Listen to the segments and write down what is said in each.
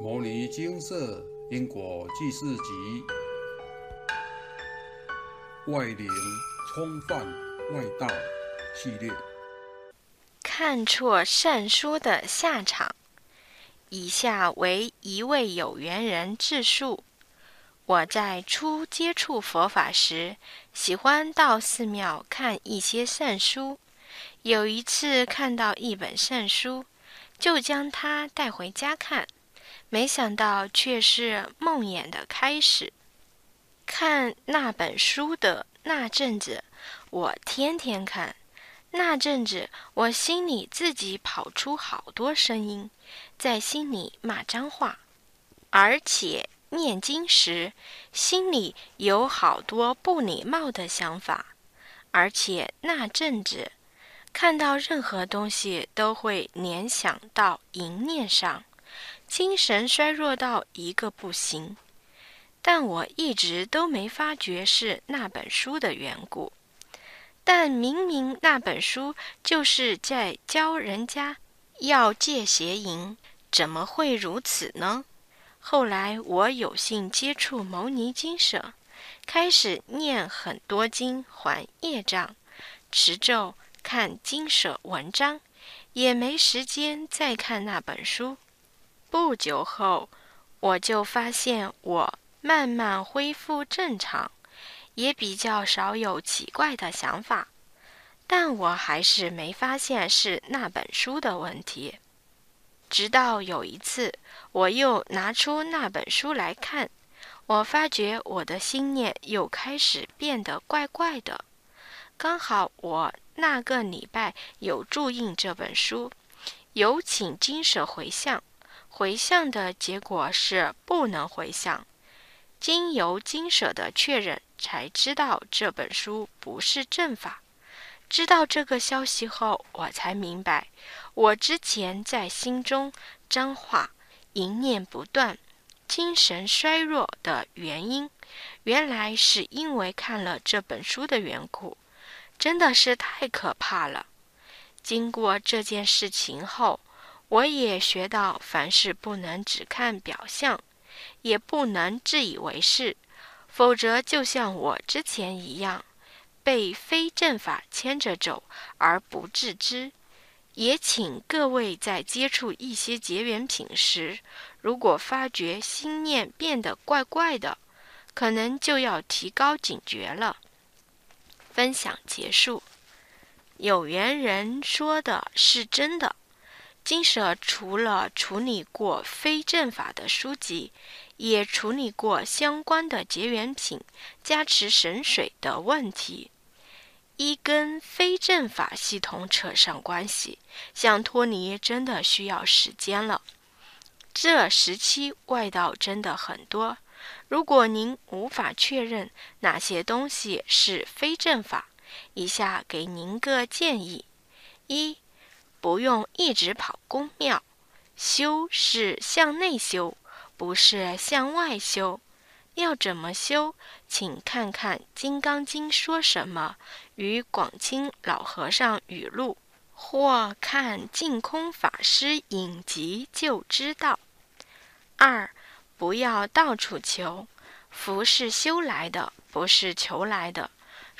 《摩尼金色因果记事集》外灵冲犯外道系列。看错善书的下场。以下为一位有缘人自述：我在初接触佛法时，喜欢到寺庙看一些善书。有一次看到一本善书，就将它带回家看。没想到却是梦魇的开始。看那本书的那阵子，我天天看。那阵子，我心里自己跑出好多声音，在心里骂脏话，而且念经时，心里有好多不礼貌的想法。而且那阵子，看到任何东西都会联想到淫念上。精神衰弱到一个不行，但我一直都没发觉是那本书的缘故。但明明那本书就是在教人家要戒邪淫，怎么会如此呢？后来我有幸接触牟尼经舍，开始念很多经还业障，持咒看经舍文章，也没时间再看那本书。不久后，我就发现我慢慢恢复正常，也比较少有奇怪的想法。但我还是没发现是那本书的问题。直到有一次，我又拿出那本书来看，我发觉我的心念又开始变得怪怪的。刚好我那个礼拜有注印这本书，有请金舍回向。回向的结果是不能回向，经由经舍的确认，才知道这本书不是正法。知道这个消息后，我才明白，我之前在心中脏话、淫念不断、精神衰弱的原因，原来是因为看了这本书的缘故。真的是太可怕了。经过这件事情后。我也学到，凡事不能只看表象，也不能自以为是，否则就像我之前一样，被非正法牵着走而不自知。也请各位在接触一些结缘品时，如果发觉心念变得怪怪的，可能就要提高警觉了。分享结束。有缘人说的是真的。金舍除了处理过非正法的书籍，也处理过相关的结缘品、加持神水的问题。一跟非正法系统扯上关系，想脱离真的需要时间了。这时期外道真的很多。如果您无法确认哪些东西是非正法，以下给您个建议：一。不用一直跑公庙，修是向内修，不是向外修。要怎么修？请看看《金刚经》说什么，与广清老和尚语录，或看净空法师影集就知道。二，不要到处求，福是修来的，不是求来的。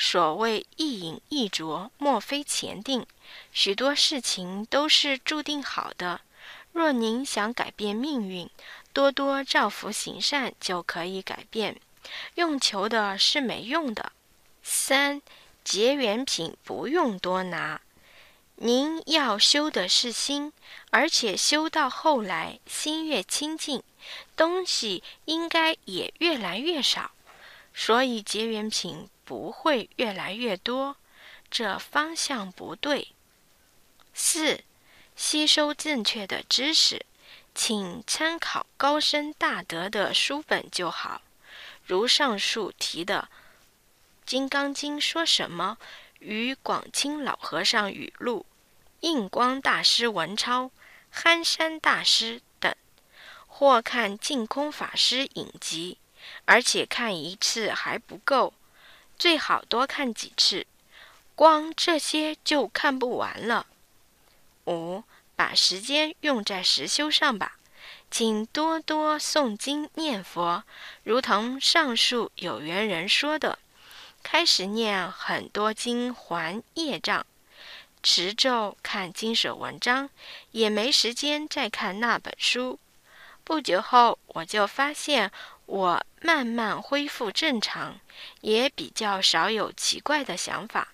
所谓一饮一啄，莫非前定。许多事情都是注定好的。若您想改变命运，多多造福行善就可以改变。用求的是没用的。三结缘品不用多拿。您要修的是心，而且修到后来，心越清净，东西应该也越来越少。所以结缘品。不会越来越多，这方向不对。四、吸收正确的知识，请参考高深大德的书本就好。如上述提的《金刚经》说什么，与广清老和尚语录、印光大师文钞、憨山大师等，或看净空法师影集，而且看一次还不够。最好多看几次，光这些就看不完了。五，把时间用在实修上吧。请多多诵经念佛，如同上述有缘人说的，开始念很多经还业障，持咒看经舍文章，也没时间再看那本书。不久后，我就发现我慢慢恢复正常，也比较少有奇怪的想法。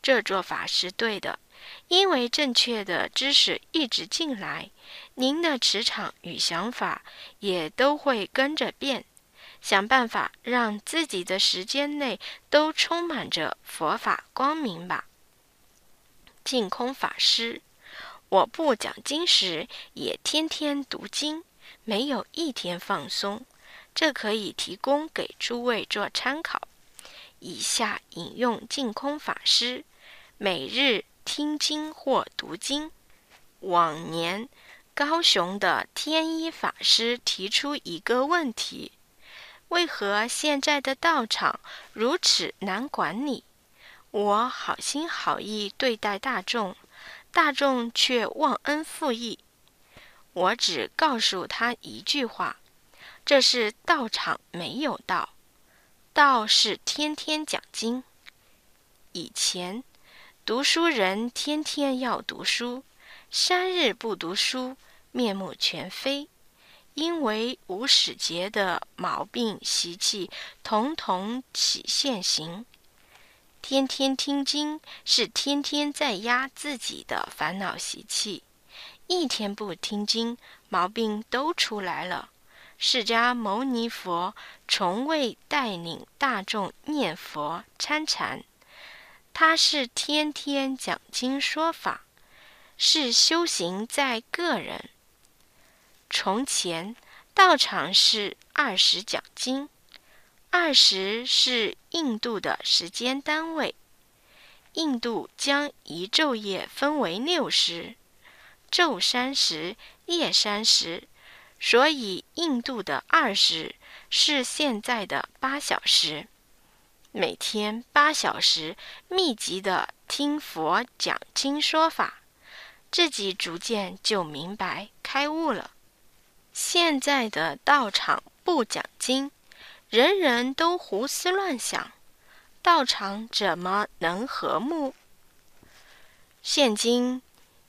这做法是对的。因为正确的知识一直进来，您的磁场与想法也都会跟着变。想办法让自己的时间内都充满着佛法光明吧。净空法师，我不讲经时也天天读经，没有一天放松。这可以提供给诸位做参考。以下引用净空法师每日。听经或读经。往年，高雄的天一法师提出一个问题：为何现在的道场如此难管理？我好心好意对待大众，大众却忘恩负义。我只告诉他一句话：这是道场没有道，道是天天讲经。以前。读书人天天要读书，三日不读书，面目全非。因为无始劫的毛病习气，统统起现行。天天听经，是天天在压自己的烦恼习气。一天不听经，毛病都出来了。释迦牟尼佛从未带领大众念佛参禅。他是天天讲经说法，是修行在个人。从前道场是二十讲经，二十是印度的时间单位。印度将一昼夜分为六时，昼三时，夜三时，所以印度的二十是现在的八小时。每天八小时密集的听佛讲经说法，自己逐渐就明白开悟了。现在的道场不讲经，人人都胡思乱想，道场怎么能和睦？现今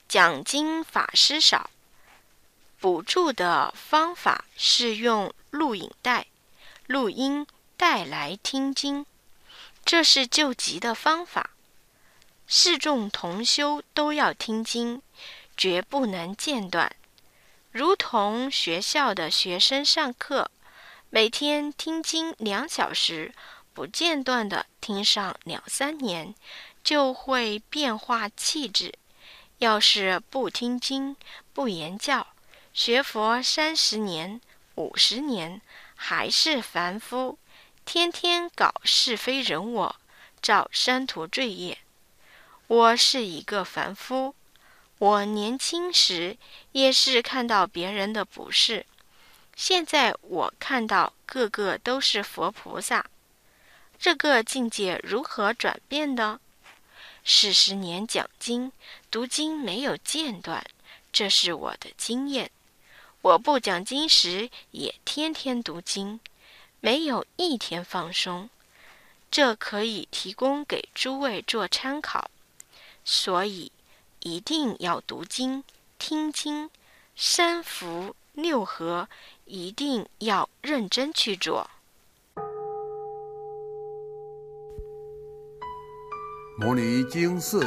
讲经法师少，补助的方法是用录影带、录音带来听经。这是救急的方法。四众同修都要听经，绝不能间断。如同学校的学生上课，每天听经两小时，不间断的听上两三年，就会变化气质。要是不听经、不言教，学佛三十年、五十年，还是凡夫。天天搞是非人我，造三途罪业。我是一个凡夫，我年轻时也是看到别人的不是，现在我看到个个都是佛菩萨。这个境界如何转变的？四十年讲经读经没有间断，这是我的经验。我不讲经时也天天读经。没有一天放松，这可以提供给诸位做参考。所以一定要读经、听经，三福六合一定要认真去做。摩尼经寺